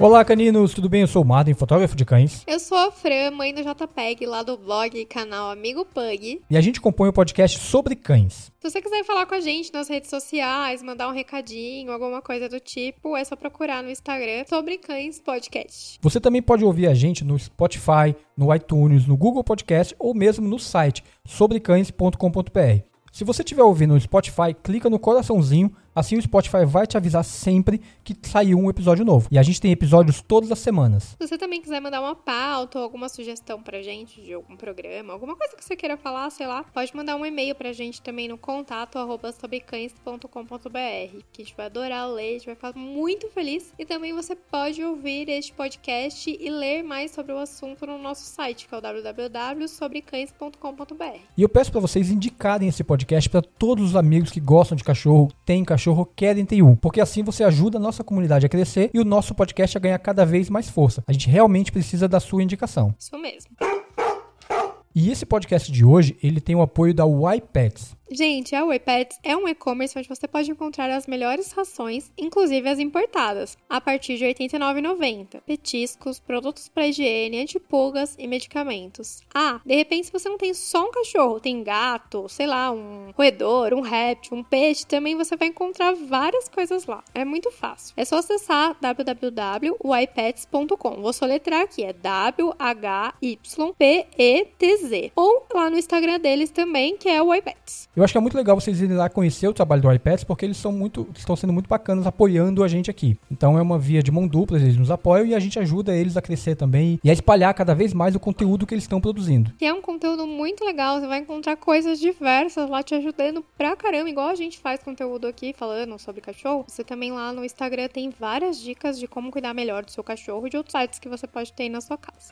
Olá, caninos, tudo bem? Eu sou o Martin, fotógrafo de cães. Eu sou a Fran, mãe do JPEG, lá do blog e canal Amigo Pug. E a gente compõe o um podcast sobre cães. Se você quiser falar com a gente nas redes sociais, mandar um recadinho, alguma coisa do tipo, é só procurar no Instagram sobre cães podcast. Você também pode ouvir a gente no Spotify, no iTunes, no Google Podcast ou mesmo no site sobrecães.com.br. Se você estiver ouvindo no Spotify, clica no coraçãozinho Assim o Spotify vai te avisar sempre que saiu um episódio novo. E a gente tem episódios todas as semanas. Se você também quiser mandar uma pauta ou alguma sugestão pra gente de algum programa, alguma coisa que você queira falar, sei lá, pode mandar um e-mail pra gente também no contato arroba sobrecães.com.br que a gente vai adorar ler, a gente vai ficar muito feliz. E também você pode ouvir este podcast e ler mais sobre o assunto no nosso site, que é o www.sobrecães.com.br. E eu peço para vocês indicarem esse podcast para todos os amigos que gostam de cachorro, têm cachorro cachorro querem ter um, porque assim você ajuda a nossa comunidade a crescer e o nosso podcast a ganhar cada vez mais força. A gente realmente precisa da sua indicação. Isso mesmo. E esse podcast de hoje, ele tem o apoio da YPets. Gente, a Waypets é um e-commerce onde você pode encontrar as melhores rações, inclusive as importadas, a partir de R$ 89,90. Petiscos, produtos para higiene, antipulgas e medicamentos. Ah, de repente se você não tem só um cachorro, tem gato, sei lá, um roedor, um réptil, um peixe, também você vai encontrar várias coisas lá. É muito fácil. É só acessar www.ypets.com. Vou soletrar aqui, é W-H-Y-P-E-T-Z. Ou lá no Instagram deles também, que é o Ypets. Eu acho que é muito legal vocês irem lá conhecer o trabalho do iPads, porque eles são muito, estão sendo muito bacanas apoiando a gente aqui. Então é uma via de mão dupla, eles nos apoiam e a gente ajuda eles a crescer também e a espalhar cada vez mais o conteúdo que eles estão produzindo. E é um conteúdo muito legal, você vai encontrar coisas diversas lá te ajudando pra caramba, igual a gente faz conteúdo aqui falando sobre cachorro. Você também lá no Instagram tem várias dicas de como cuidar melhor do seu cachorro e de outros sites que você pode ter aí na sua casa.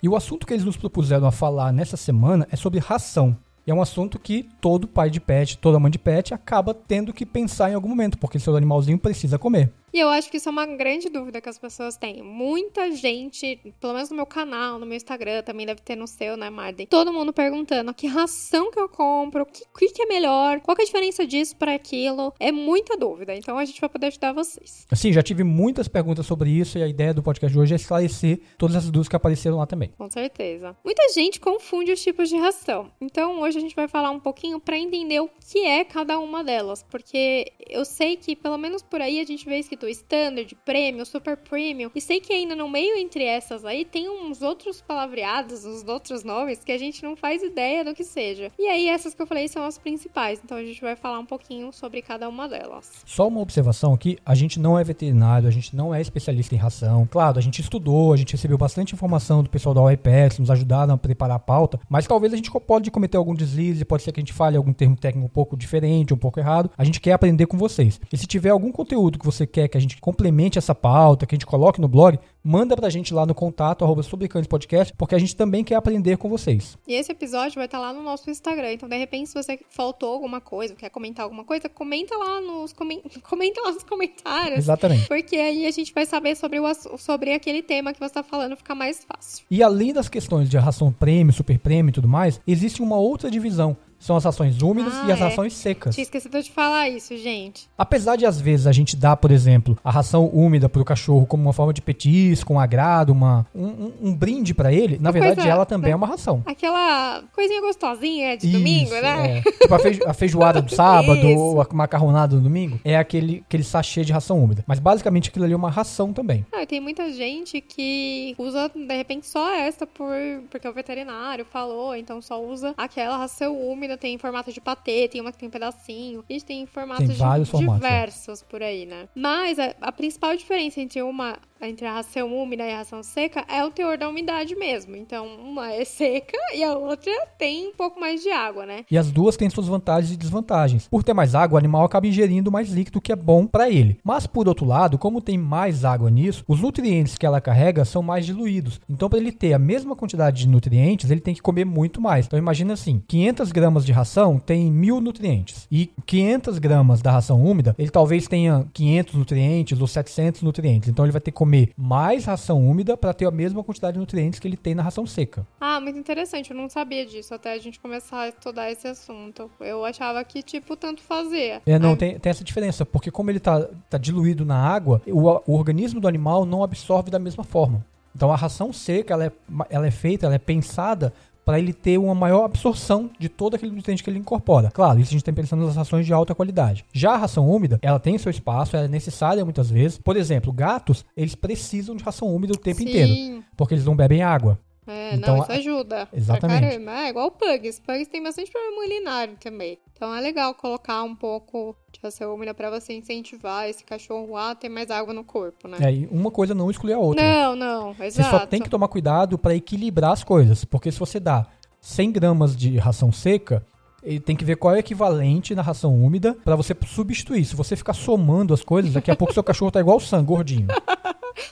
E o assunto que eles nos propuseram a falar nessa semana é sobre ração. E é um assunto que todo pai de pet, toda mãe de pet acaba tendo que pensar em algum momento, porque seu animalzinho precisa comer. E eu acho que isso é uma grande dúvida que as pessoas têm. Muita gente, pelo menos no meu canal, no meu Instagram, também deve ter no seu, né, Marden? Todo mundo perguntando que ração que eu compro, o que, que é melhor, qual é a diferença disso para aquilo. É muita dúvida, então a gente vai poder ajudar vocês. Sim, já tive muitas perguntas sobre isso e a ideia do podcast de hoje é esclarecer todas essas dúvidas que apareceram lá também. Com certeza. Muita gente confunde os tipos de ração. Então hoje a gente vai falar um pouquinho para entender o que é cada uma delas, porque eu sei que pelo menos por aí a gente vê escrito Standard, Premium, Super Premium. E sei que ainda no meio entre essas aí tem uns outros palavreados, uns outros nomes que a gente não faz ideia do que seja. E aí essas que eu falei são as principais. Então a gente vai falar um pouquinho sobre cada uma delas. Só uma observação aqui, a gente não é veterinário, a gente não é especialista em ração. Claro, a gente estudou, a gente recebeu bastante informação do pessoal da OIPEX, nos ajudaram a preparar a pauta, mas talvez a gente pode cometer algum deslize, pode ser que a gente fale algum termo técnico um pouco diferente, um pouco errado. A gente quer aprender com vocês. E se tiver algum conteúdo que você quer que a gente complemente essa pauta, que a gente coloque no blog, manda pra gente lá no contato arroba Podcast, porque a gente também quer aprender com vocês. E esse episódio vai estar lá no nosso Instagram, então de repente se você faltou alguma coisa, quer comentar alguma coisa, comenta lá nos comen... comenta lá nos comentários. Exatamente. Porque aí a gente vai saber sobre, o, sobre aquele tema que você está falando, fica mais fácil. E além das questões de ração prêmio, super prêmio e tudo mais, existe uma outra divisão são as rações úmidas ah, e as é. rações secas. Tinha esquecido de falar isso, gente. Apesar de às vezes a gente dar, por exemplo, a ração úmida pro cachorro como uma forma de petisco, um agrado, uma, um, um, brinde para ele, uma na verdade coisa, ela também é uma ração. Aquela coisinha gostosinha de isso, domingo, né? É. Tipo a, feijo, a feijoada do sábado ou a macarronada do domingo, é aquele, aquele sachê de ração úmida. Mas basicamente aquilo ali é uma ração também. Ah, tem muita gente que usa, de repente, só essa por, porque o veterinário falou, então só usa aquela ração úmida ainda tem em formato de patê, tem uma que tem um pedacinho. A gente tem em formatos tem formatos, é. diversos é. por aí, né? Mas a, a principal diferença entre uma entre a ração úmida e a ração seca é o teor da umidade mesmo. Então, uma é seca e a outra tem um pouco mais de água, né? E as duas têm suas vantagens e desvantagens. Por ter mais água, o animal acaba ingerindo mais líquido, que é bom para ele. Mas por outro lado, como tem mais água nisso, os nutrientes que ela carrega são mais diluídos. Então, para ele ter a mesma quantidade de nutrientes, ele tem que comer muito mais. Então, imagina assim: 500 gramas de ração tem mil nutrientes e 500 gramas da ração úmida, ele talvez tenha 500 nutrientes ou 700 nutrientes. Então, ele vai ter que comer comer mais ração úmida para ter a mesma quantidade de nutrientes que ele tem na ração seca. Ah, muito interessante. Eu não sabia disso até a gente começar a estudar esse assunto. Eu achava que, tipo, tanto fazia. É, não, tem, tem essa diferença, porque como ele tá, tá diluído na água, o, o organismo do animal não absorve da mesma forma. Então a ração seca, ela é, ela é feita, ela é pensada para ele ter uma maior absorção de todo aquele nutriente que ele incorpora. Claro, isso a gente tem pensando nas rações de alta qualidade. Já a ração úmida, ela tem seu espaço, ela é necessária muitas vezes. Por exemplo, gatos, eles precisam de ração úmida o tempo Sim. inteiro, porque eles não bebem água. É, Então, não, isso ajuda. exatamente. Pra caramba. É igual pugs. Pugs tem bastante problema urinário também. Então é legal colocar um pouco de ração úmida pra você incentivar esse cachorro a ter mais água no corpo, né? É, e uma coisa não exclui a outra. Não, não, Você exato. só tem que tomar cuidado para equilibrar as coisas, porque se você dá 100 gramas de ração seca, ele tem que ver qual é o equivalente na ração úmida para você substituir. Se você ficar somando as coisas, daqui a pouco seu cachorro tá igual o Sam, gordinho.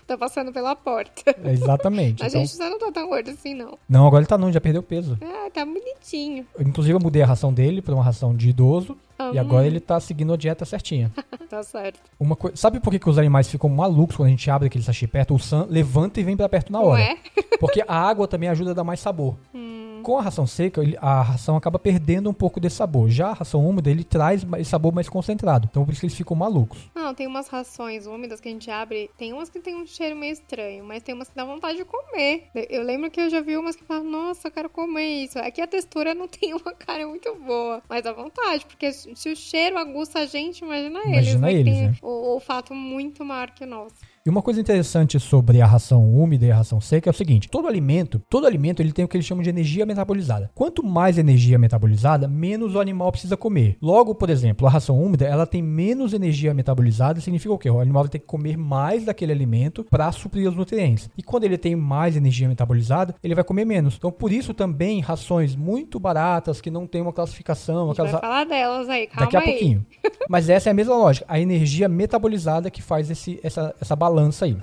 Tá passando pela porta. É, exatamente. A Então, gente já não tá tão gordo assim, não. não, agora ele tá não, já perdeu peso. Ah, tá bonitinho. Inclusive eu mudei a ração dele para uma ração de idoso e agora ele tá seguindo a dieta certinha. Tá certo. Uma coi- Sabe por que, que os animais ficam malucos quando a gente abre aquele sachê perto? O Sam levanta e vem para perto na hora. é? Porque a água também ajuda a dar mais sabor. Hum. Com a ração seca, a ração acaba perdendo um pouco desse sabor. Já a ração úmida, ele traz mais sabor mais concentrado. Então por isso que eles ficam malucos. Não, tem umas rações úmidas que a gente abre. Tem umas que tem um cheiro meio estranho, mas tem umas que dá vontade de comer. Eu lembro que eu já vi umas que falam, nossa, eu quero comer isso. Aqui a textura não tem uma cara muito boa, mas dá vontade, porque se o cheiro aguça a gente, imagina, eles. Imagina né, eles, né? o olfato muito maior que o nosso. E uma coisa interessante sobre a ração úmida e a ração seca é o seguinte: todo alimento, todo alimento ele tem o que eles chamam de energia metabolizada. Quanto mais energia metabolizada, menos o animal precisa comer. Logo, por exemplo, a ração úmida, ela tem menos energia metabolizada, significa o quê? O animal vai ter que comer mais daquele alimento para suprir os nutrientes. E quando ele tem mais energia metabolizada, ele vai comer menos. Então, por isso também rações muito baratas que não tem uma classificação, aquelas vai falar delas aí, calma Daqui a aí. pouquinho. Mas essa é a mesma lógica. A energia metabolizada que faz esse, essa, essa balança aí.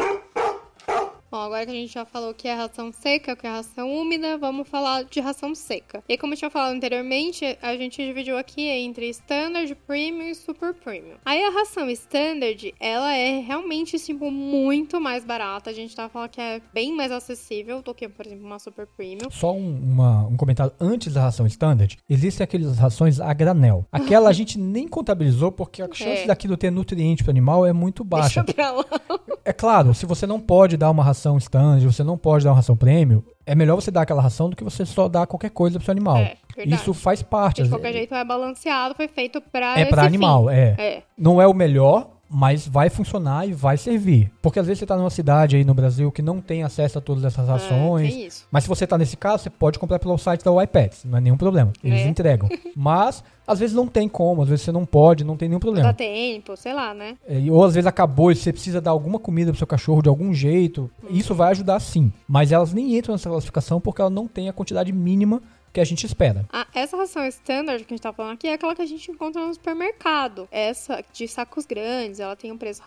Bom, agora que a gente já falou que é ração seca, que é ração úmida, vamos falar de ração seca. E como eu tinha falado anteriormente, a gente dividiu aqui entre Standard, Premium e Super Premium. Aí a ração Standard, ela é realmente, tipo, muito mais barata. A gente tava falando que é bem mais acessível do que, por exemplo, uma Super Premium. Só um, uma- um comentário antes da ração standard. Existem aquelas rações a granel. Aquela a gente nem contabilizou porque a chance É. daquilo ter nutriente para animal é muito baixa. Deixa pra lá. É claro, se você não pode dar uma ração standard, você não pode dar uma ração premium, é melhor você dar aquela ração do que você só dar qualquer coisa pro seu animal. É. Isso faz parte. De qualquer jeito é balanceado, foi feito pra É para animal, é. É. Não é o melhor, mas vai funcionar e vai servir. Porque às vezes você tá numa cidade aí no Brasil que não tem acesso a todas essas É, isso. Mas se você tá nesse caso, você pode comprar pelo site da iPads, não é nenhum problema. Eles É. entregam. Mas às vezes não tem como, às vezes você não pode, não tem nenhum Não dá problema. tempo, sei lá, né? É, e- Ou às vezes acabou e você precisa dar alguma comida pro seu cachorro de algum jeito. Isso vai ajudar sim. Mas elas nem entram nessa classificação porque ela não tem a quantidade mínima que a gente espera. Ah, essa ração standard que a gente tá falando aqui é aquela que a gente encontra no supermercado. Essa de sacos grandes, ela tem um preço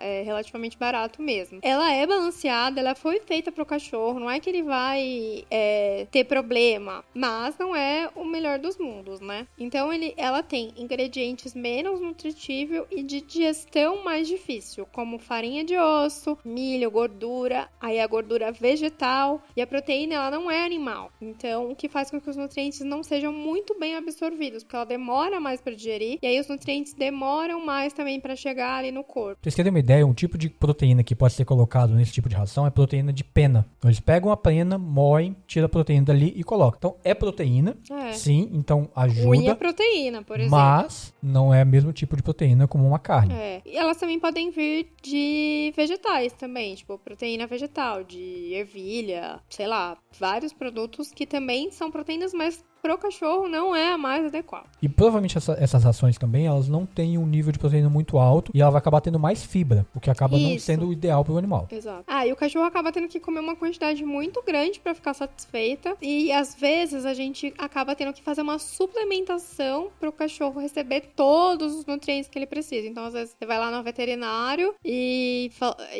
é, relativamente barato mesmo. Ela é balanceada, ela foi feita pro cachorro, não é que ele vai é, ter problema, mas não é o melhor dos mundos, né? Então ele, ela tem ingredientes menos nutritivos e de digestão mais difícil, como farinha de osso, milho, gordura, aí a gordura vegetal e a proteína ela não é animal. Então, o que faz com que os nutrientes não sejam muito bem absorvidos, porque ela demora mais para digerir e aí os nutrientes demoram mais também para chegar ali no corpo. Pra vocês terem uma ideia, um tipo de proteína que pode ser colocado nesse tipo de ração é proteína de pena. Então eles pegam a pena, moem, tira a proteína dali e colocam. Então é proteína, É. sim, então Unha ajuda, proteína, por exemplo. mas não é o mesmo tipo de proteína como uma carne. É. E elas também podem vir de vegetais também, tipo proteína vegetal, de ervilha, sei lá, vários produtos que também são proteínas, mas pro cachorro não é a mais adequada. E provavelmente essa- essas rações também, elas não têm um nível de proteína muito alto e ela vai acabar tendo mais fibra, o que acaba não Isso. sendo o ideal para o animal. Exato. Ah, e o cachorro acaba tendo que comer uma quantidade muito grande pra ficar satisfeita. E às vezes a gente acaba tendo que fazer uma suplementação pro cachorro receber todos os nutrientes que ele precisa. Então, às vezes, você vai lá no veterinário e,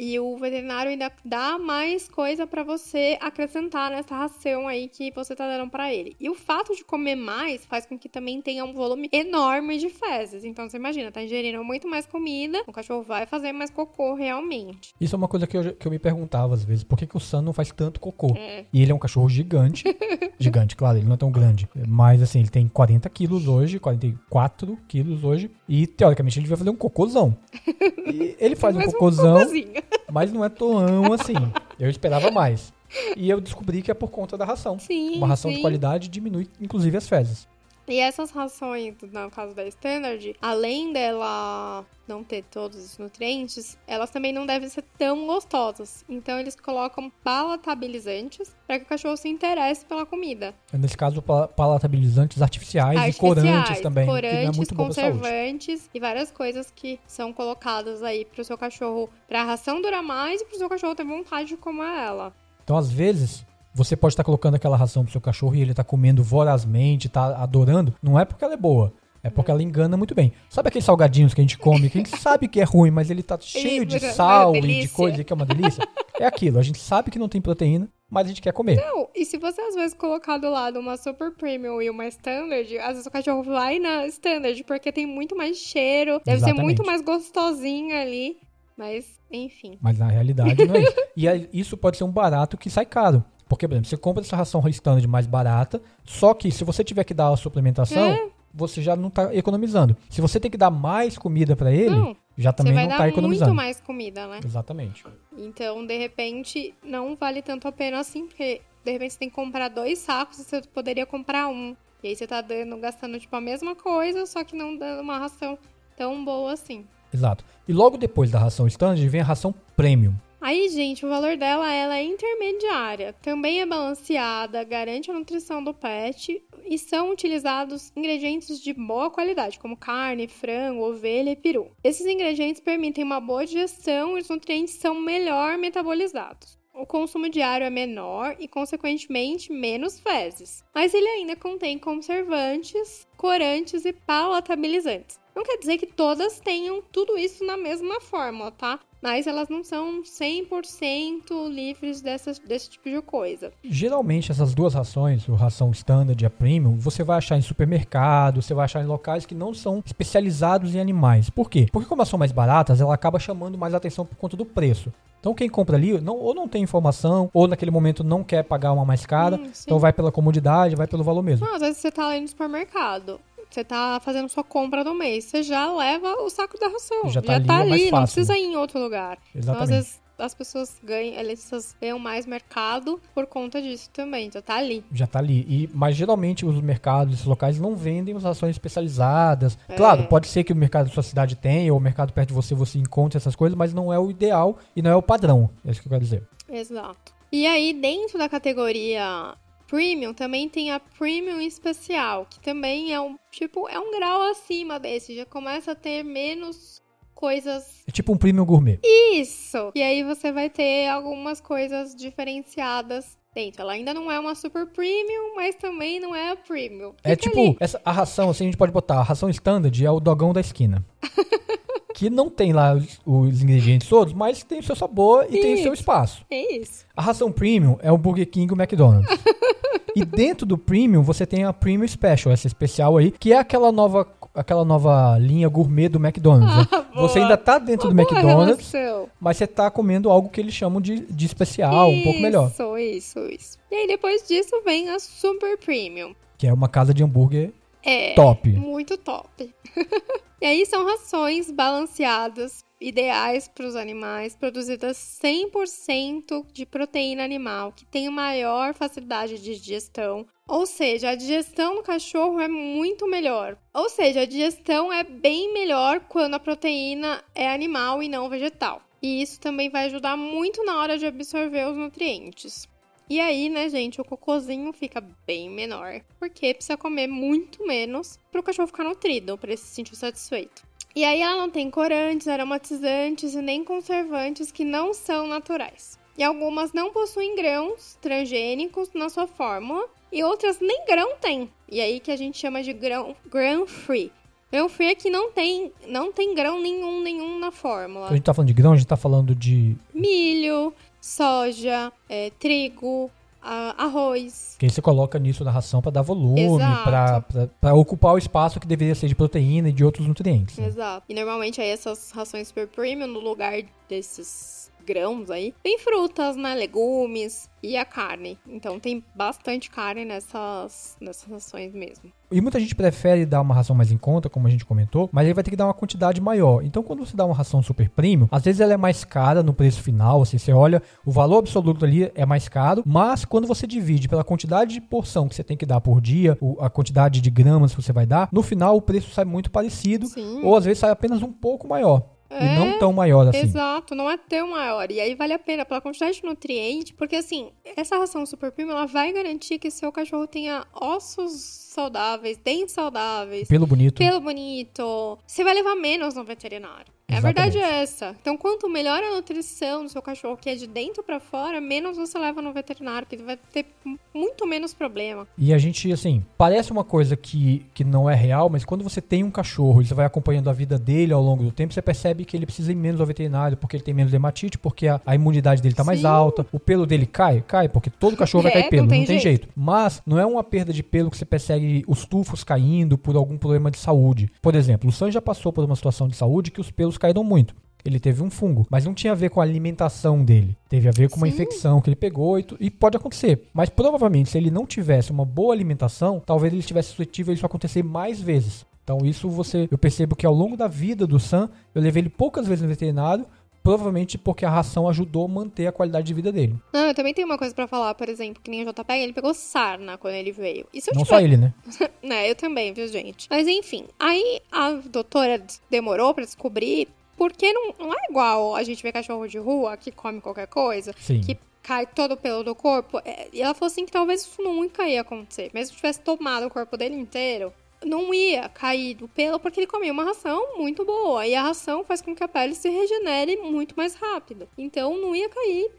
e o veterinário ainda dá mais coisa pra você acrescentar nessa ração aí que você tá dando pra ele. E o fato fato de comer mais faz com que também tenha um volume enorme de fezes. Então você imagina, tá ingerindo muito mais comida, o cachorro vai fazer mais cocô realmente. Isso é uma coisa que eu, que eu me perguntava às vezes, por que, que o Sam não faz tanto cocô? É. E ele é um cachorro gigante. gigante, claro, ele não é tão grande. Mas assim, ele tem 40 quilos hoje, 44 quilos hoje. E teoricamente ele vai fazer um cocôzão. E ele faz um cocôzão, cocôzinho. mas não é tão assim. Eu esperava mais. E eu descobri que é por conta da ração. Sim, Uma ração sim. de qualidade diminui, inclusive, as fezes. E essas rações, no caso da Standard, além dela não ter todos os nutrientes, elas também não devem ser tão gostosas. Então eles colocam palatabilizantes para que o cachorro se interesse pela comida. Nesse caso, pa- palatabilizantes artificiais, e corantes Artificiais, também, é corantes, saúde. conservantes e várias coisas que são colocadas aí pro seu cachorro, pra ração durar mais e pro seu cachorro ter vontade de comer ela. Então, às vezes, você pode estar colocando aquela ração pro seu cachorro e ele tá comendo vorazmente, tá adorando. Não é porque ela é boa. É porque ela engana muito bem. Sabe aqueles salgadinhos que a gente come, que a gente sabe que é ruim, mas ele tá cheio de é sal e de coisa que é uma delícia? É aquilo. A gente sabe que não tem proteína, mas a gente quer comer. Não, e se você às vezes colocar do lado uma Super Premium e uma Standard, às vezes o cachorro vai na Standard, porque tem muito mais cheiro, deve ser Exatamente. muito mais gostosinha ali. Mas, enfim. Mas na realidade não é isso. E isso pode ser um barato que sai caro. Porque, por exemplo, você compra essa ração standard mais barata, só que se você tiver que dar a suplementação, É. você já não tá economizando. Se você tem que dar mais comida pra ele, Não, já também não dar tá economizando. muito mais comida, né? Exatamente. Então, de repente, não vale tanto a pena assim, porque de repente você tem que comprar dois sacos e você poderia comprar um. E aí você tá dando, gastando tipo a mesma coisa, só que não dando uma ração tão boa assim. Exato. E logo depois da ração standard vem a ração premium. Aí, gente, o valor dela ela é intermediária. Também é balanceada, garante a nutrição do pet e são utilizados ingredientes de boa qualidade, como carne, frango, ovelha e peru. Esses ingredientes permitem uma boa digestão e os nutrientes são melhor metabolizados. O consumo diário é menor e, consequentemente, menos fezes. Mas ele ainda contém conservantes, corantes e palatabilizantes. Não quer dizer que todas tenham tudo isso na mesma fórmula, tá? Mas elas não são 100% livres dessas, desse tipo de coisa. Geralmente essas duas rações, a ração standard e a premium, você vai achar em supermercado, você vai achar em locais que não são especializados em animais. Por quê? Porque como elas são mais baratas, ela acaba chamando mais atenção por conta do preço. Então quem compra ali não, ou não tem informação, ou naquele momento não quer pagar uma mais cara, Hum, então vai pela comodidade, vai pelo valor mesmo. Não, às vezes você tá ali no supermercado, você tá fazendo sua compra do mês, você já leva o saco da ração. Já tá ali, é mais não fácil. precisa ir em outro lugar. Então, às Exatamente. vezes, as pessoas ganham, elas ganham mais mercado por conta disso também, já tá ali. Já tá ali. E, mas geralmente os mercados, esses locais, não vendem as rações especializadas. É. Claro, pode ser que o mercado da sua cidade tenha, ou o mercado perto de você você encontre essas coisas, mas não é o ideal e não é o padrão. É isso que eu quero dizer. Exato. E aí, dentro da categoria Premium, também tem a Premium Especial, que também é um, tipo, é um grau acima desse, já começa a ter menos coisas É tipo um premium gourmet. Isso! E aí você vai ter algumas coisas diferenciadas dentro. Ela ainda não é uma super premium, mas também não é a premium. É Fica tipo, ali. essa, a ração, assim, a gente pode botar, a ração standard é o dogão da esquina. que não tem lá os, os ingredientes todos, mas tem o seu sabor e tem o seu Isso. espaço. É isso. A ração premium é o Burger King e o McDonald's. e dentro do premium, você tem a Premium Special, essa especial aí, que é aquela nova, aquela nova linha gourmet do McDonald's. né? Ah, boa. Você ainda tá dentro do Uma boa McDonald's, relação. mas você tá comendo algo que eles chamam de, de especial, um pouco melhor. Isso, isso, isso. E aí depois disso vem a super premium. Que é uma casa de hambúrguer É. top. Muito top. e aí são rações balanceadas, ideais para os animais, produzidas 100% de proteína animal, que tem maior facilidade de digestão. Ou seja, a digestão do cachorro é muito melhor. Ou seja, a digestão é bem melhor quando a proteína é animal e não vegetal. E isso também vai ajudar muito na hora de absorver os nutrientes. E aí, né, gente, o cocôzinho fica bem menor, porque precisa comer muito menos para o cachorro ficar nutrido, para ele se sentir satisfeito. E aí ela não tem corantes, aromatizantes e nem conservantes que não são naturais. E algumas não possuem grãos transgênicos na sua fórmula e outras nem grão tem. E aí que a gente chama de grão, grão free. Grão free é que não tem, não tem grão nenhum, nenhum na fórmula a gente tá falando de grão, a gente tá falando de milho, soja, é, trigo, arroz, arroz. Que aí você coloca nisso na ração para dar volume, para ocupar o espaço que deveria ser de proteína e de outros nutrientes. Né? Exato. E normalmente aí essas rações super premium, no lugar desses grãos aí. Tem frutas, né? Legumes e a carne. Então tem bastante carne nessas, nessas rações mesmo. E muita gente prefere dar uma ração mais em conta, como a gente comentou, mas aí vai ter que dar uma quantidade maior. Então, quando você dá uma ração super premium, às vezes ela é mais cara no preço final. Assim, você olha, o valor absoluto ali é mais caro, mas quando você divide pela quantidade de porção que você tem que dar por dia, a quantidade de gramas que você vai dar, no final o preço sai muito parecido, Sim. ou às vezes sai apenas um pouco maior. É, e não é, tão maior assim. Exato, não é tão maior. E aí vale a pena pela quantidade de nutriente, porque assim, essa ração super premium, ela vai garantir que seu cachorro tenha ossos saudáveis, dentes saudáveis. Pelo bonito. Pelo bonito. Você vai levar menos no veterinário. É Exatamente. A verdade é essa. Então, quanto melhor a nutrição do seu cachorro, que é de dentro para fora, menos você leva no veterinário, que ele vai ter muito menos problema. E a gente, assim, parece uma coisa que, que não é real, mas quando você tem um cachorro e você vai acompanhando a vida dele ao longo do tempo, você percebe que ele precisa ir menos ao veterinário, porque ele tem menos dermatite, porque a, a imunidade dele tá Sim. mais alta, o pelo dele cai, cai, porque todo cachorro vai cair pelo, não tem, não tem jeito. jeito. Mas não é uma perda de pelo que você persegue os tufos caindo por algum problema de saúde. Por exemplo, o Sam já passou por uma situação de saúde que os pelos caíram muito. Ele teve um fungo, mas não tinha a ver com a alimentação dele. Teve a ver com uma Sim. infecção que ele pegou e, e, pode acontecer. Mas provavelmente, se ele não tivesse uma boa alimentação, talvez ele estivesse suscetível a isso acontecer mais vezes. Então isso você, eu percebo que ao longo da vida do Sam, eu levei ele poucas vezes no veterinário, provavelmente porque a ração ajudou a manter a qualidade de vida dele. Não, eu também tenho uma coisa para falar, por exemplo, que nem o JPEG, ele pegou sarna quando ele veio. Não tiver... só ele, né? né, eu também, viu, gente? Mas enfim, aí a doutora demorou para descobrir porque não, não é igual a gente ver cachorro de rua que come qualquer coisa, Sim. que cai todo o pelo do corpo. É, e ela falou assim que talvez isso nunca ia acontecer. Mesmo que tivesse tomado o corpo dele inteiro, não ia cair do pelo porque ele comia uma ração muito boa. E a ração faz com que a pele se regenere muito mais rápido. Então não ia cair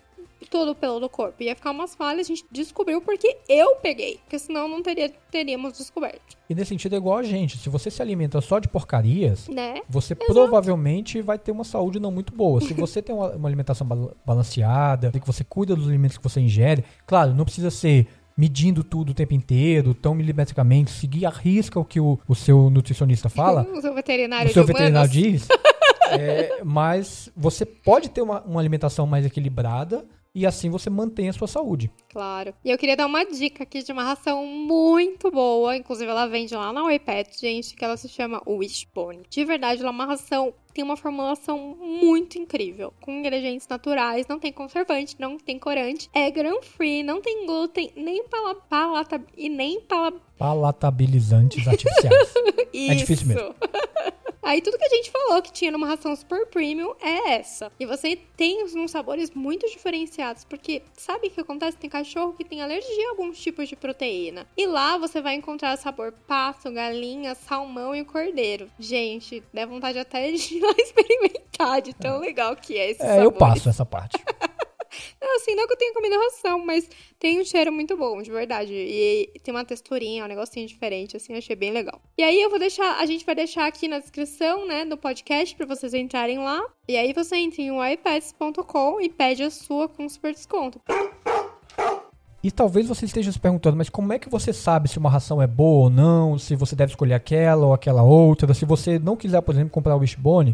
todo o pelo do corpo. Ia ficar umas falhas, a gente descobriu porque eu peguei. Porque senão não teria, teríamos descoberto. E nesse sentido é igual a gente. Se você se alimenta só de porcarias, né? você Exato. provavelmente vai ter uma saúde não muito boa. Se você tem uma, uma alimentação balanceada, que você cuida dos alimentos que você ingere, claro, não precisa ser medindo tudo o tempo inteiro, tão milimetricamente, seguir a risca o que o, o seu nutricionista fala. o seu veterinário, o seu veterinário diz. é, mas você pode ter uma, uma alimentação mais equilibrada, e assim você mantém a sua saúde. Claro. E eu queria dar uma dica aqui de uma ração muito boa, inclusive ela vende lá na iPad, gente, que ela se chama Wishbone. De verdade, ela é uma ração tem uma formulação muito incrível, com ingredientes naturais, não tem conservante, não tem corante, é gram-free, não tem glúten, nem pala, palata, e nem pala... palatabilizantes artificiais. é difícil mesmo. Aí tudo que a gente falou que tinha numa ração super premium é essa. E você tem uns sabores muito diferenciados, porque sabe o que acontece? Tem cachorro que tem alergia a alguns tipos de proteína. E lá você vai encontrar sabor pato, galinha, salmão e cordeiro. Gente, dá vontade até de ir lá experimentar, de tão é. legal que é esse É, sabores. eu passo essa parte. Não, assim, não que eu tenha comido ração, mas tem um cheiro muito bom, de verdade. E tem uma texturinha, um negocinho diferente, assim, achei bem legal. E aí eu vou deixar, a gente vai deixar aqui na descrição, né, do podcast para vocês entrarem lá. E aí você entra em ipads.com e pede a sua com super desconto. E talvez você esteja se perguntando, mas como é que você sabe se uma ração é boa ou não, se você deve escolher aquela ou aquela outra, se você não quiser, por exemplo, comprar o Wishbone,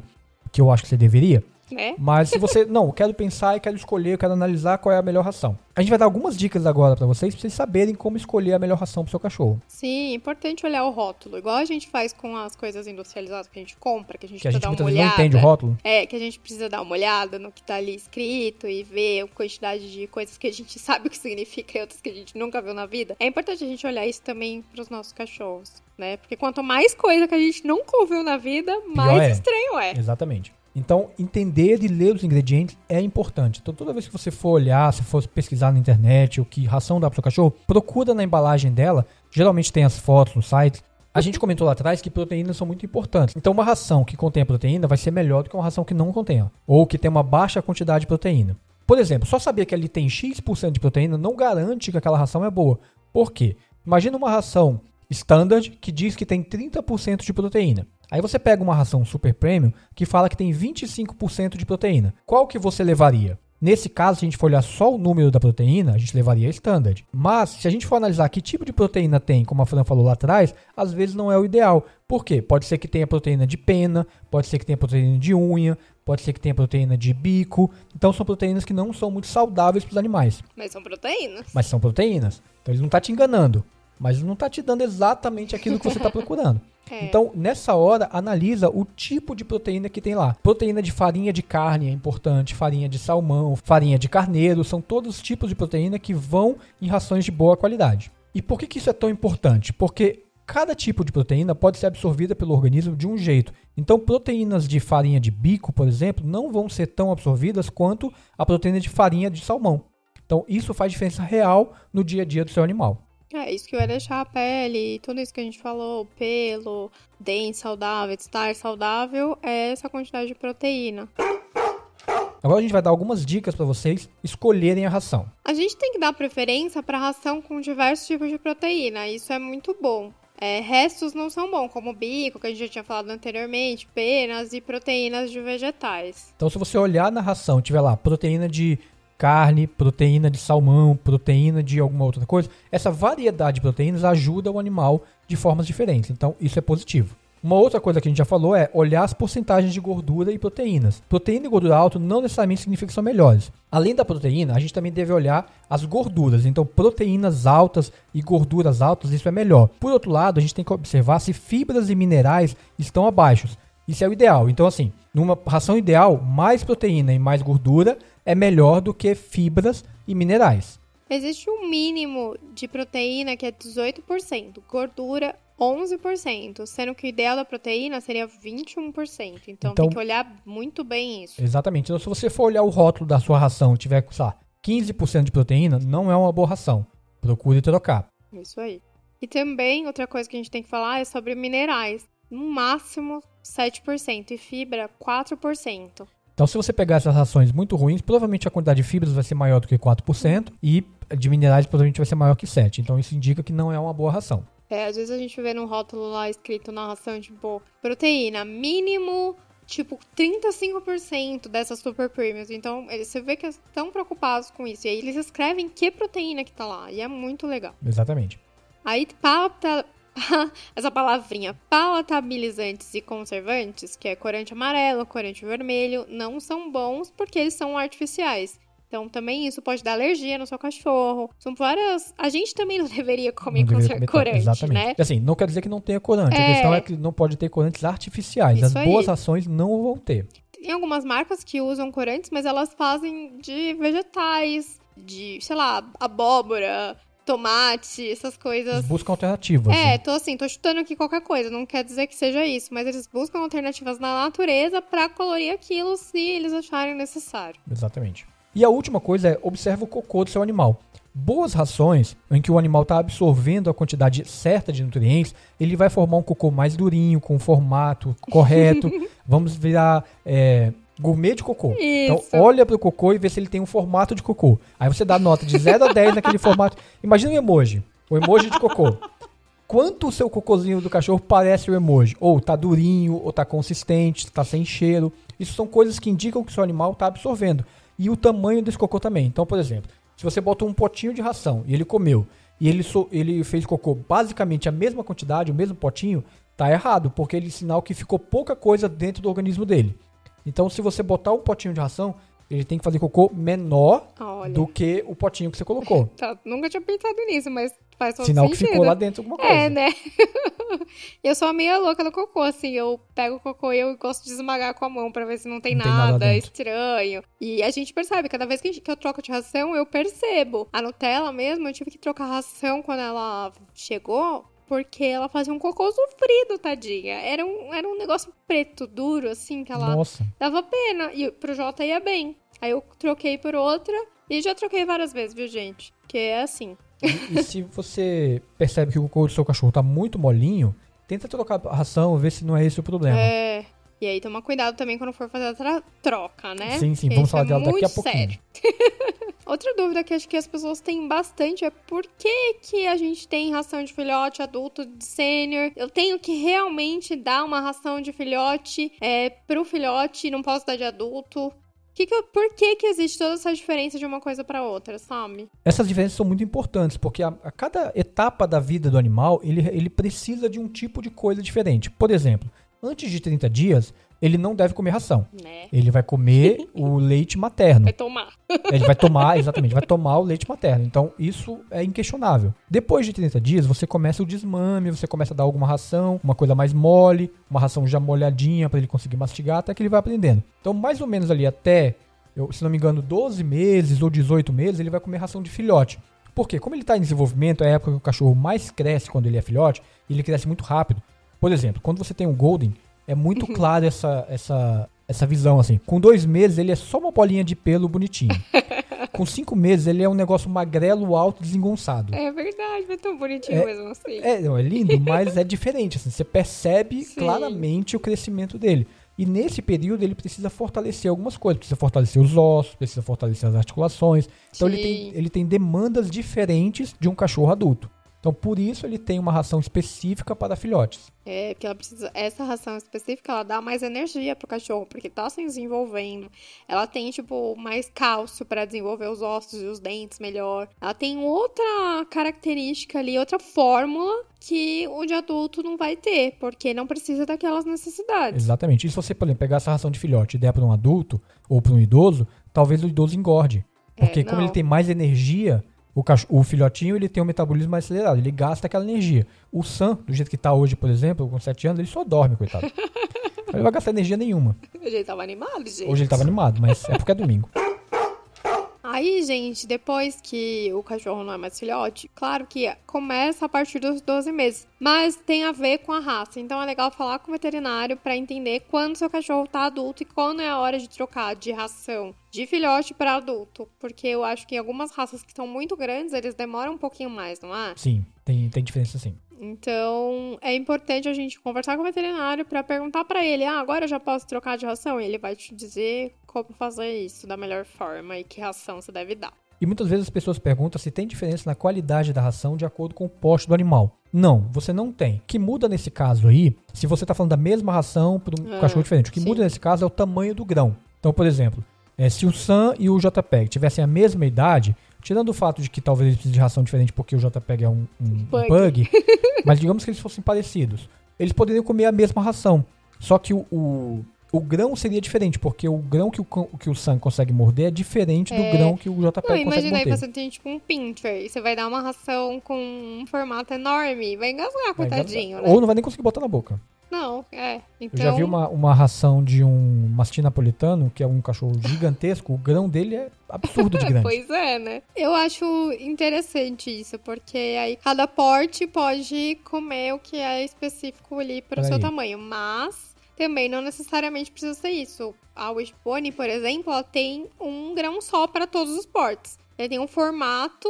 que eu acho que você deveria, né? Mas se você. Não, quero pensar e quero escolher, quero analisar qual é a melhor ração. A gente vai dar algumas dicas agora para vocês, pra vocês saberem como escolher a melhor ração pro seu cachorro. Sim, importante olhar o rótulo. Igual a gente faz com as coisas industrializadas que a gente compra, que a gente que precisa a gente dar uma olhada. não entende o rótulo. É, que a gente precisa dar uma olhada no que tá ali escrito e ver a quantidade de coisas que a gente sabe o que significa e outras que a gente nunca viu na vida. É importante a gente olhar isso também pros nossos cachorros, né? Porque quanto mais coisa que a gente nunca ouviu na vida, mais é. estranho é. Exatamente. Então, entender e ler os ingredientes é importante. Então, toda vez que você for olhar, se for pesquisar na internet o que ração dá para o cachorro, procura na embalagem dela. Geralmente tem as fotos no site. A gente comentou lá atrás que proteínas são muito importantes. Então, uma ração que contém proteína vai ser melhor do que uma ração que não contenha, ou que tem uma baixa quantidade de proteína. Por exemplo, só saber que ali tem X% de proteína não garante que aquela ração é boa. Por quê? Imagina uma ração standard que diz que tem 30% de proteína. Aí você pega uma ração super premium que fala que tem 25% de proteína. Qual que você levaria? Nesse caso, se a gente for olhar só o número da proteína, a gente levaria standard. Mas, se a gente for analisar que tipo de proteína tem, como a Fran falou lá atrás, às vezes não é o ideal. Por quê? Pode ser que tenha proteína de pena, pode ser que tenha proteína de unha, pode ser que tenha proteína de bico. Então, são proteínas que não são muito saudáveis para os animais. Mas são proteínas. Mas são proteínas. Então, ele não está te enganando. Mas não está te dando exatamente aquilo que você está procurando. É. Então, nessa hora, analisa o tipo de proteína que tem lá. Proteína de farinha de carne é importante, farinha de salmão, farinha de carneiro, são todos os tipos de proteína que vão em rações de boa qualidade. E por que, que isso é tão importante? Porque cada tipo de proteína pode ser absorvida pelo organismo de um jeito. Então, proteínas de farinha de bico, por exemplo, não vão ser tão absorvidas quanto a proteína de farinha de salmão. Então, isso faz diferença real no dia a dia do seu animal. É, isso que vai deixar a pele, tudo isso que a gente falou, pelo, dente saudável, estar saudável, é essa quantidade de proteína. Agora a gente vai dar algumas dicas para vocês escolherem a ração. A gente tem que dar preferência para ração com diversos tipos de proteína, isso é muito bom. É, restos não são bons, como bico, que a gente já tinha falado anteriormente, penas e proteínas de vegetais. Então, se você olhar na ração, tiver lá proteína de carne, proteína de salmão, proteína de alguma outra coisa, essa variedade de proteínas ajuda o animal de formas diferentes. Então, isso é positivo. Uma outra coisa que a gente já falou é olhar as porcentagens de gordura e proteínas. Proteína e gordura alta não necessariamente significa que são melhores. Além da proteína, a gente também deve olhar as gorduras. Então, proteínas altas e gorduras altas, isso é melhor. Por outro lado, a gente tem que observar se fibras e minerais estão abaixo. Isso é o ideal. Então, assim, numa ração ideal, mais proteína e mais gordura é melhor do que fibras e minerais. Existe um mínimo de proteína que é 18%, gordura 11%, sendo que o ideal da proteína seria 21%. Então, então tem que olhar muito bem isso. Exatamente. Então, se você for olhar o rótulo da sua ração e tiver, sei lá, 15% de proteína, não é uma boa ração. Procure trocar. Isso aí. E também, outra coisa que a gente tem que falar é sobre minerais. No máximo 7% e fibra 4%. Então, se você pegar essas rações muito ruins, provavelmente a quantidade de fibras vai ser maior do que 4% e de minerais provavelmente vai ser maior que 7%. Então, isso indica que não é uma boa ração. É, às vezes a gente vê no rótulo lá escrito na ração, tipo, proteína mínimo, tipo, 35% dessas super premiums. Então, você vê que eles estão preocupados com isso. E aí eles escrevem que proteína que tá lá. E é muito legal. Exatamente. Aí, para essa palavrinha palatabilizantes e conservantes, que é corante amarelo, corante vermelho, não são bons porque eles são artificiais. Então, também isso pode dar alergia no seu cachorro. São várias. A gente também não deveria comer, não deveria corante, exatamente. né? Assim, não quer dizer que não tenha corante. É... A questão é que não pode ter corantes artificiais. Isso As aí. boas ações não vão ter. Tem algumas marcas que usam corantes, mas elas fazem de vegetais, de, sei lá, abóbora, tomate, essas coisas. Buscam alternativas. É, né? tô assim, tô chutando aqui qualquer coisa, não quer dizer que seja isso, mas eles buscam alternativas na natureza para colorir aquilo se eles acharem necessário. Exatamente. E a última coisa é observa o cocô do seu animal. Boas rações, em que o animal está absorvendo a quantidade certa de nutrientes, ele vai formar um cocô mais durinho, com o formato correto. Vamos virar é, gourmet de cocô. Então, Isso. Então, olha pro cocô e vê se ele tem um formato de cocô. Aí você dá nota de 0 a 10 naquele formato. Imagina um emoji. O emoji de cocô. Quanto o seu cocôzinho do cachorro parece o emoji? Ou tá durinho, ou tá consistente, tá sem cheiro. Isso são coisas que indicam que o seu animal tá absorvendo. E o tamanho desse cocô também. Então, por exemplo, se você bota um potinho de ração e ele comeu, e ele, so, ele fez cocô basicamente a mesma quantidade, o mesmo potinho, tá errado, porque ele é sinal que ficou pouca coisa dentro do organismo dele. Então, se você botar um potinho de ração, ele tem que fazer cocô menor Olha. do que o potinho que você colocou. tá, nunca tinha pensado nisso, mas faz todo Sinal sentido. que ficou lá dentro alguma coisa. É, né? eu sou a meia louca do cocô, assim. Eu pego o cocô e eu gosto de esmagar com a mão pra ver se não tem, não nada, tem nada estranho. E a gente percebe, cada vez que eu troco de ração, eu percebo. A Nutella mesmo, eu tive que trocar ração quando ela chegou porque ela fazia um cocô sofrido, tadinha. Era um, era um negócio preto, duro, assim, que ela Nossa. dava pena. E pro Jota ia bem. Aí eu troquei por outra e já troquei várias vezes, viu, gente? Que é assim. E, e se você percebe que o cocô do seu cachorro tá muito molinho, tenta trocar a ração, ver se não é esse o problema. É. E aí toma cuidado também quando for fazer a troca, né? Sim, sim, vamos falar é dela daqui a pouquinho. Outra dúvida que acho que as pessoas têm bastante é por que, que a gente tem ração de filhote adulto, de sênior? Eu tenho que realmente dar uma ração de filhote é, pro filhote e não posso dar de adulto? Que que, por que, que existe toda essa diferença de uma coisa para outra, sabe? Essas diferenças são muito importantes, porque a, a, cada etapa da vida do animal, ele, ele precisa de um tipo de coisa diferente. Por exemplo, antes de 30 dias, ele não deve comer ração. Né? Ele vai comer o leite materno. Vai tomar. Ele vai tomar, exatamente, vai tomar o leite materno. Então, isso é inquestionável. Depois de 30 dias, você começa o desmame, você começa a dar alguma ração, uma coisa mais mole, uma ração já molhadinha para ele conseguir mastigar, até que ele vai aprendendo. Então, mais ou menos ali até, eu, se não me engano, 12 meses ou 18 meses, ele vai comer ração de filhote. Porque, como ele está em desenvolvimento, é a época que o cachorro mais cresce quando ele é filhote, e ele cresce muito rápido. Por exemplo, quando você tem um Golden, é muito Uhum. claro essa, essa, essa visão, assim. Com dois meses, ele é só uma bolinha de pelo bonitinho. Com cinco meses, ele é um negócio magrelo, alto, desengonçado. É verdade, é tão bonitinho É- mesmo assim. É, não, é lindo, mas é diferente. Assim, você percebe Sim. claramente o crescimento dele. E nesse período ele precisa fortalecer algumas coisas. Precisa fortalecer os ossos, precisa fortalecer as articulações. Então ele tem, ele tem demandas diferentes de um cachorro adulto. Então por isso ele tem uma ração específica para filhotes. É, porque ela precisa. Essa ração específica, ela dá mais energia pro cachorro, porque tá se desenvolvendo. Ela tem, tipo, mais cálcio para desenvolver os ossos e os dentes melhor. Ela tem outra característica ali, outra fórmula que o de adulto não vai ter, porque não precisa daquelas necessidades. Exatamente. E se você, por exemplo, pegar essa ração de filhote e der para um adulto ou para um idoso, talvez o idoso engorde. Porque É, como ele tem mais energia, o, o filhotinho ele tem um metabolismo mais acelerado, ele gasta aquela energia. O Sam, do jeito que tá hoje, por exemplo, com 7 anos, ele só dorme, coitado. ele não vai gastar energia nenhuma. Hoje ele tava animado, gente. Hoje ele tava animado, mas é porque é domingo. Aí, gente, depois que o cachorro não é mais filhote, claro que começa a partir dos 12 meses, mas tem a ver com a raça. Então é legal falar com o veterinário para entender quando seu cachorro tá adulto e quando é a hora de trocar de ração de filhote para adulto, porque eu acho que algumas raças que são muito grandes, eles demoram um pouquinho mais, não é? Sim, tem, tem diferença sim. Então, é importante a gente conversar com o veterinário para perguntar para ele: "Ah, agora eu já posso trocar de ração?" E ele vai te dizer como fazer isso da melhor forma e que ração você deve dar. E muitas vezes as pessoas perguntam se tem diferença na qualidade da ração de acordo com o porte do animal. Não, você não tem. O que muda nesse caso aí, se você está falando da mesma ração para um Ah, cachorro diferente, o que sim. muda nesse caso é o tamanho do grão. Então, por exemplo, é, se o Sam e o JPEG tivessem a mesma idade, tirando o fato de que talvez eles precisem de ração diferente porque o JPEG é um, um- um pug, mas digamos que eles fossem parecidos, eles poderiam comer a mesma ração. Só que o, o, o grão seria diferente, porque o grão que o, que o Sam consegue morder é diferente do É. grão que o Não, consegue imagina aí morder. você tem tipo um pincher e você vai dar uma ração com um formato enorme, vai engasgar, Vai coitadinho, engasgar. né? Ou não vai nem conseguir botar na boca. Não, é. Então, Eu já vi uma, uma ração de um mastim napolitano, que é um cachorro gigantesco, o grão dele é absurdo de grande. Pois é, né? Eu acho interessante isso, porque aí cada porte pode comer o que é específico ali para o seu tamanho, mas também não necessariamente precisa ser isso. A Wishbone, por exemplo, ela tem um grão só para todos os portes. Ele tem um formato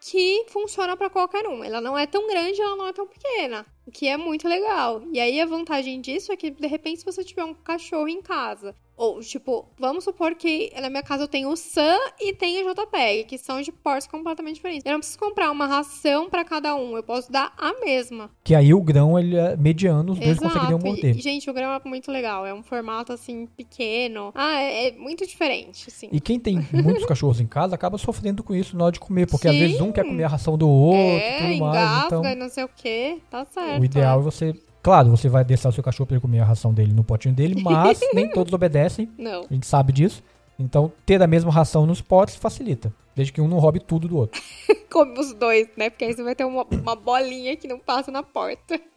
que funciona para qualquer um. Ela não é tão grande, ela não é tão pequena, que é muito legal. E aí a vantagem disso é que de repente se você tiver um cachorro em casa, ou tipo, vamos supor que na minha casa eu tenho o Sam e tenho o JPEG, que são de portes completamente diferentes. Eu não preciso comprar uma ração para cada um, eu posso dar a mesma. Que aí o grão, ele é mediano, os dois conseguiriam Exato. morder. E, gente, o grão é muito legal. É um formato assim pequeno. Ah, é, é muito diferente, assim. E quem tem muitos cachorros em casa acaba sofrendo com isso na hora de comer, porque às Sim. vezes um quer comer a ração do outro é, tudo mais. engasga Então, não sei o que. Tá certo. O ideal é você. Claro, você vai deixar o seu cachorro pra ele comer a ração dele no potinho dele, mas nem todos obedecem. Não. A gente sabe disso. Então, ter a mesma ração nos potes facilita. Desde que um não roube tudo do outro. Come os dois, né? Porque aí você vai ter uma, uma bolinha que não passa na porta.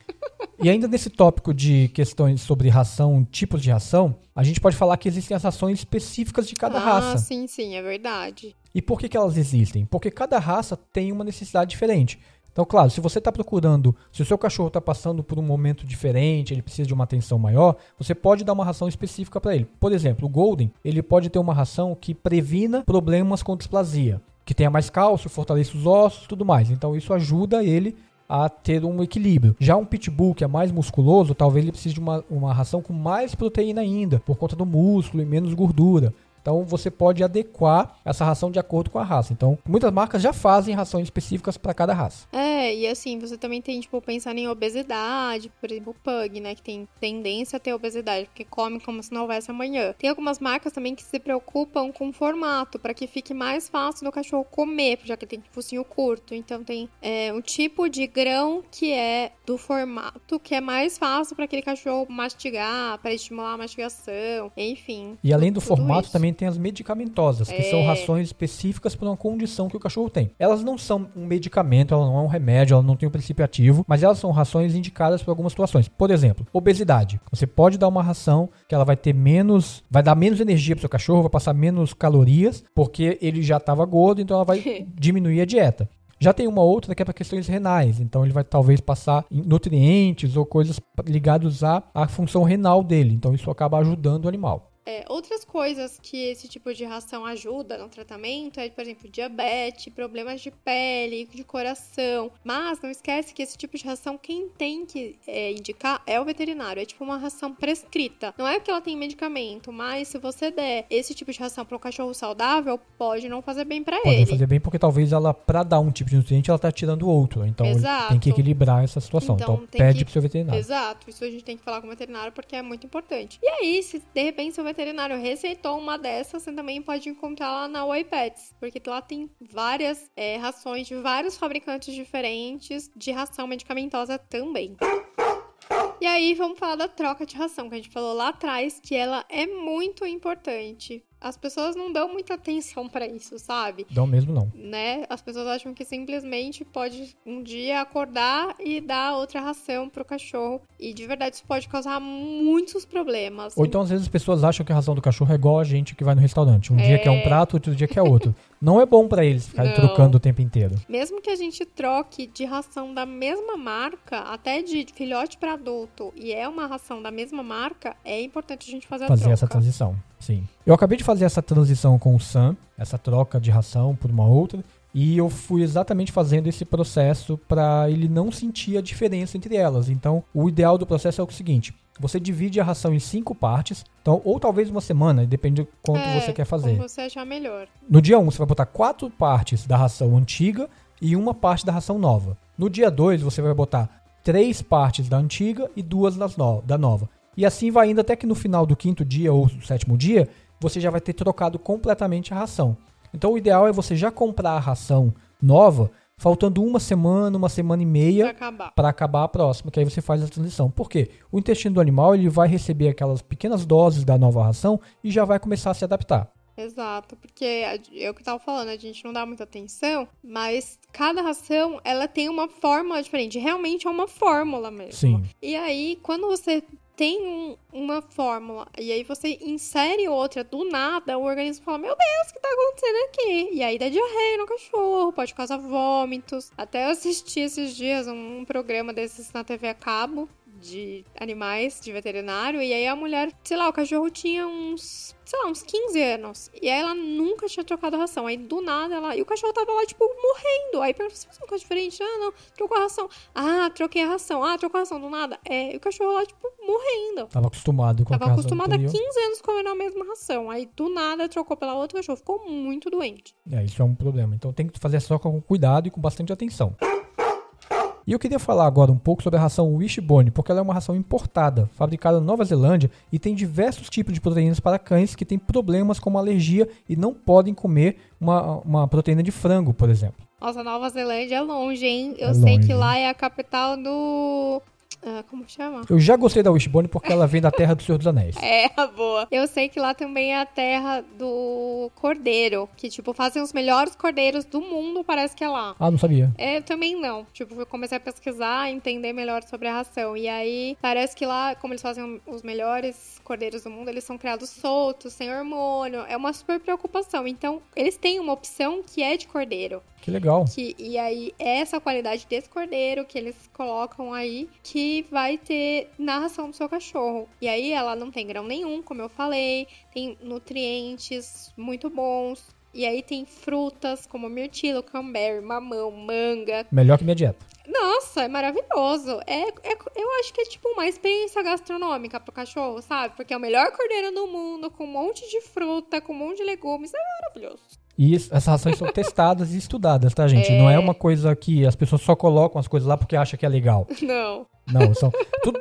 E ainda nesse tópico de questões sobre ração, tipos de ração, a gente pode falar que existem as rações específicas de cada ah, raça. sim, sim, é verdade. E por que, que elas existem? Porque cada raça tem uma necessidade diferente. Então, claro, se você está procurando, se o seu cachorro está passando por um momento diferente, ele precisa de uma atenção maior, você pode dar uma ração específica para ele. Por exemplo, o Golden, ele pode ter uma ração que previna problemas com displasia, que tenha mais cálcio, fortaleça os ossos, tudo mais. Então, isso ajuda ele a ter um equilíbrio. Já um pitbull que é mais musculoso, talvez ele precise de uma, uma ração com mais proteína ainda, por conta do músculo e menos gordura. Então você pode adequar essa ração de acordo com a raça. Então muitas marcas já fazem rações específicas para cada raça. É, e assim, você também tem, tipo, pensando em obesidade, por exemplo, o Pug, né, que tem tendência a ter obesidade, porque come como se não houvesse amanhã. Tem algumas marcas também que se preocupam com o formato, para que fique mais fácil do cachorro comer, já que tem focinho curto. Então tem é, um tipo de grão que é do formato, que é mais fácil para aquele cachorro mastigar, para estimular a mastigação, enfim. E além do formato, isso. também tem as medicamentosas, que é... são rações específicas para uma condição que o cachorro tem. Elas não são um medicamento, ela não é um remédio, ela não tem um princípio ativo, mas elas são rações indicadas para algumas situações. Por exemplo, obesidade. Você pode dar uma ração que ela vai ter menos, vai dar menos energia para o seu cachorro, vai passar menos calorias, porque ele já estava gordo, então ela vai diminuir a dieta. Já tem uma outra que é para questões renais, então ele vai talvez passar nutrientes ou coisas ligadas à, à função renal dele, então isso acaba ajudando o animal. É, outras coisas que esse tipo de ração ajuda no tratamento é, por exemplo, diabetes, problemas de pele, de coração. Mas não esquece que esse tipo de ração, quem tem que é, indicar é o veterinário. É tipo uma ração prescrita. Não é que ela tem medicamento, mas se você der esse tipo de ração para um cachorro saudável, pode não fazer bem para ele. Pode fazer bem porque talvez ela, para dar um tipo de nutriente, ela tá tirando outro. Então tem que equilibrar essa situação. Então, então pede que... pro seu veterinário. Exato. Isso a gente tem que falar com o veterinário porque é muito importante. E aí, se de repente seu veterinário veterinário receitou uma dessas, você também pode encontrar lá na Oi Pets, porque lá tem várias é, rações de vários fabricantes diferentes de ração medicamentosa também. E aí, vamos falar da troca de ração, que a gente falou lá atrás, que ela é muito importante as pessoas não dão muita atenção para isso, sabe? Dão mesmo não. Né? As pessoas acham que simplesmente pode um dia acordar e dar outra ração pro cachorro. E de verdade isso pode causar muitos problemas. Ou então às vezes as pessoas acham que a ração do cachorro é igual a gente que vai no restaurante. Um é... dia que é um prato, outro dia que é outro. não é bom para eles ficarem não. trocando o tempo inteiro. Mesmo que a gente troque de ração da mesma marca, até de filhote para adulto, e é uma ração da mesma marca, é importante a gente fazer a fazer troca. essa transição. Sim. Eu acabei de fazer essa transição com o Sam, essa troca de ração por uma outra, e eu fui exatamente fazendo esse processo para ele não sentir a diferença entre elas. Então, o ideal do processo é o seguinte: você divide a ração em cinco partes, então, ou talvez uma semana, depende de quanto é, você quer fazer. Como você achar melhor. No dia 1, um, você vai botar quatro partes da ração antiga e uma parte da ração nova. No dia 2, você vai botar três partes da antiga e duas das no da nova. E assim vai indo até que no final do quinto dia ou sétimo dia, você já vai ter trocado completamente a ração. Então o ideal é você já comprar a ração nova, faltando uma semana, uma semana e meia para acabar. a próxima, que aí você faz a transição. Por quê? O intestino do animal ele vai receber aquelas pequenas doses da nova ração e já vai começar a se adaptar. Exato, porque eu que tava falando, a gente não dá muita atenção, mas cada ração ela tem uma fórmula diferente. Realmente é uma fórmula mesmo. Sim. E aí, quando você tem um, uma fórmula e aí você insere outra do nada, o organismo fala: Meu Deus, o que tá acontecendo aqui? E aí dá diarreia no cachorro, pode causar vômitos. Até assisti esses dias um, um programa desses na TV a cabo de animais, de veterinário, e aí a mulher, sei lá, o cachorro tinha uns, sei lá, uns 15 anos, e aí ela nunca tinha trocado a ração, aí do nada ela, e o cachorro tava lá, tipo, morrendo, aí perguntou, você não diferente? Ah, não, trocou a ração, ah, troquei a ração, ah, trocou a ração, do nada, é, e o cachorro lá, tipo, morrendo. Tava acostumado com Tava acostumado há 15 anos comendo a mesma ração, aí do nada trocou pela outra, o cachorro ficou muito doente. É, isso é um problema, então tem que fazer troca com cuidado e com bastante atenção. E eu queria falar agora um pouco sobre a ração Wishbone, porque ela é uma ração importada, fabricada na Nova Zelândia e tem diversos tipos de proteínas para cães que têm problemas como alergia e não podem comer uma, uma proteína de frango, por exemplo. Nossa, Nova Zelândia é longe, hein? Eu é sei longe. que lá é a capital do ah, como chama? Eu já gostei da Wishbone porque ela vem da terra do Senhor dos Anéis. É, boa. Eu sei que lá também é a terra do cordeiro, que, tipo, fazem os melhores cordeiros do mundo, parece que é lá. Ah, não sabia. É, também não. Tipo, eu comecei a pesquisar, entender melhor sobre a ração. E aí, parece que lá, como eles fazem os melhores cordeiros do mundo, eles são criados soltos, sem hormônio. É uma super preocupação. Então, eles têm uma opção que é de cordeiro. Que legal. Que, e aí, é essa qualidade desse cordeiro que eles colocam aí, que vai ter na ração do seu cachorro. E aí, ela não tem grão nenhum, como eu falei, tem nutrientes muito bons. E aí tem frutas como mirtilo, cranberry, mamão, manga. Melhor que minha dieta. Nossa, Nossa, é maravilhoso. É, é, eu acho que é tipo uma experiência gastronômica pro cachorro, sabe? Porque é o melhor cordeiro do mundo, com um monte de fruta, com um monte de legumes. É maravilhoso. E essas rações são testadas e estudadas, tá, gente? É... Não é uma coisa que as pessoas só colocam as coisas lá porque acham que é legal. Não. Não, são.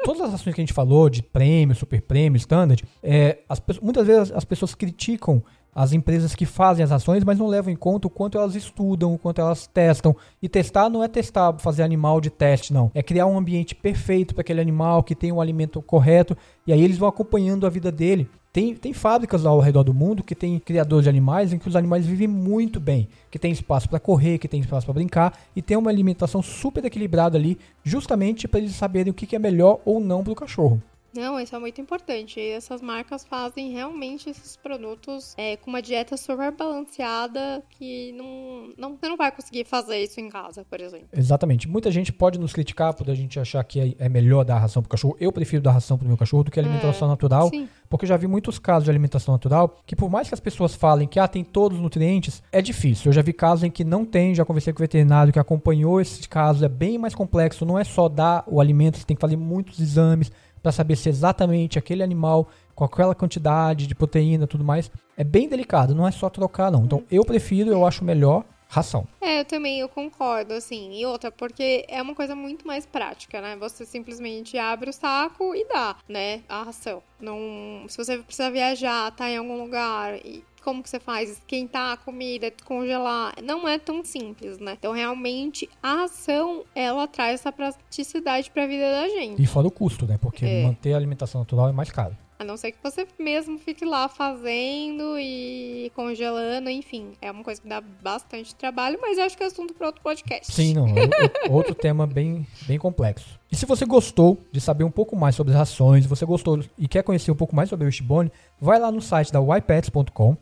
todas as ações que a gente falou, de prêmio, super prêmio, standard, é, as, muitas vezes as pessoas criticam as empresas que fazem as ações, mas não levam em conta o quanto elas estudam, o quanto elas testam. E testar não é testar, fazer animal de teste, não. É criar um ambiente perfeito para aquele animal, que tem o um alimento correto, e aí eles vão acompanhando a vida dele. Tem, tem fábricas lá ao redor do mundo que tem criadores de animais em que os animais vivem muito bem, que tem espaço para correr, que tem espaço para brincar e tem uma alimentação super equilibrada ali, justamente para eles saberem o que, que é melhor ou não para o cachorro. Não, isso é muito importante. Essas marcas fazem realmente esses produtos é, com uma dieta super balanceada que não, não, você não vai conseguir fazer isso em casa, por exemplo. Exatamente. Muita gente pode nos criticar por a gente achar que é, é melhor dar ração pro cachorro. Eu prefiro dar ração pro meu cachorro do que alimentação é, natural. Sim. Porque eu já vi muitos casos de alimentação natural que, por mais que as pessoas falem que ah, tem todos os nutrientes, é difícil. Eu já vi casos em que não tem, já conversei com o veterinário que acompanhou esse caso, é bem mais complexo. Não é só dar o alimento, você tem que fazer muitos exames para saber se exatamente aquele animal com aquela quantidade de proteína tudo mais. É bem delicado, não é só trocar não. Então eu prefiro, eu acho melhor ração. É, eu também eu concordo, assim. E outra, porque é uma coisa muito mais prática, né? Você simplesmente abre o saco e dá, né? A ração. Não, se você precisa viajar, tá em algum lugar e como que você faz? Esquentar a comida, congelar. Não é tão simples, né? Então, realmente, a ação, ela traz essa praticidade para a vida da gente. E fora o custo, né? Porque é. manter a alimentação natural é mais caro. A não ser que você mesmo fique lá fazendo e congelando, enfim. É uma coisa que dá bastante trabalho, mas eu acho que é assunto para outro podcast. Sim, não. É outro tema bem, bem complexo. E se você gostou de saber um pouco mais sobre as rações, você gostou e quer conhecer um pouco mais sobre o Wishbone, vai lá no site da ypets.com,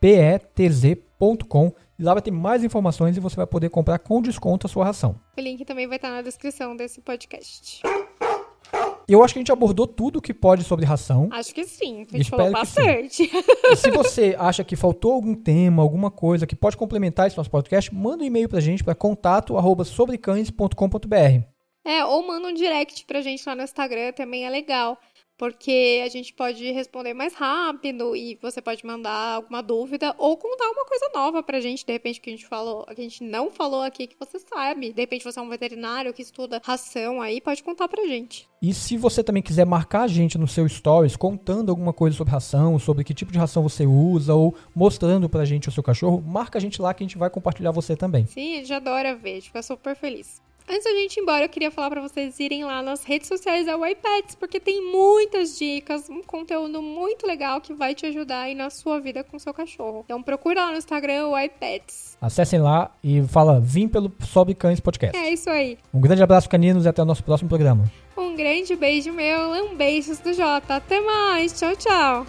wypetz.com e lá vai ter mais informações e você vai poder comprar com desconto a sua ração. O link também vai estar na descrição desse podcast. Eu acho que a gente abordou tudo que pode sobre ração. Acho que sim. A gente Espero falou bastante. E se você acha que faltou algum tema, alguma coisa que pode complementar esse nosso podcast, manda um e-mail pra gente para contato@sobrecães.com.br. É, ou manda um direct pra gente lá no Instagram, também é legal porque a gente pode responder mais rápido e você pode mandar alguma dúvida ou contar uma coisa nova pra gente, de repente que a gente falou, que a gente não falou aqui que você sabe. De repente você é um veterinário que estuda ração aí, pode contar pra gente. E se você também quiser marcar a gente no seu stories contando alguma coisa sobre ração, sobre que tipo de ração você usa ou mostrando pra gente o seu cachorro, marca a gente lá que a gente vai compartilhar você também. Sim, a gente adora ver, fica super feliz. Antes da gente ir embora, eu queria falar para vocês irem lá nas redes sociais da iPads, porque tem muitas dicas, um conteúdo muito legal que vai te ajudar aí na sua vida com seu cachorro. Então procura lá no Instagram iPads. Acessem lá e fala, vim pelo Sobe Cães Podcast. É isso aí. Um grande abraço, caninos, e até o nosso próximo programa. Um grande beijo meu, um beijos do Jota. Até mais, tchau, tchau.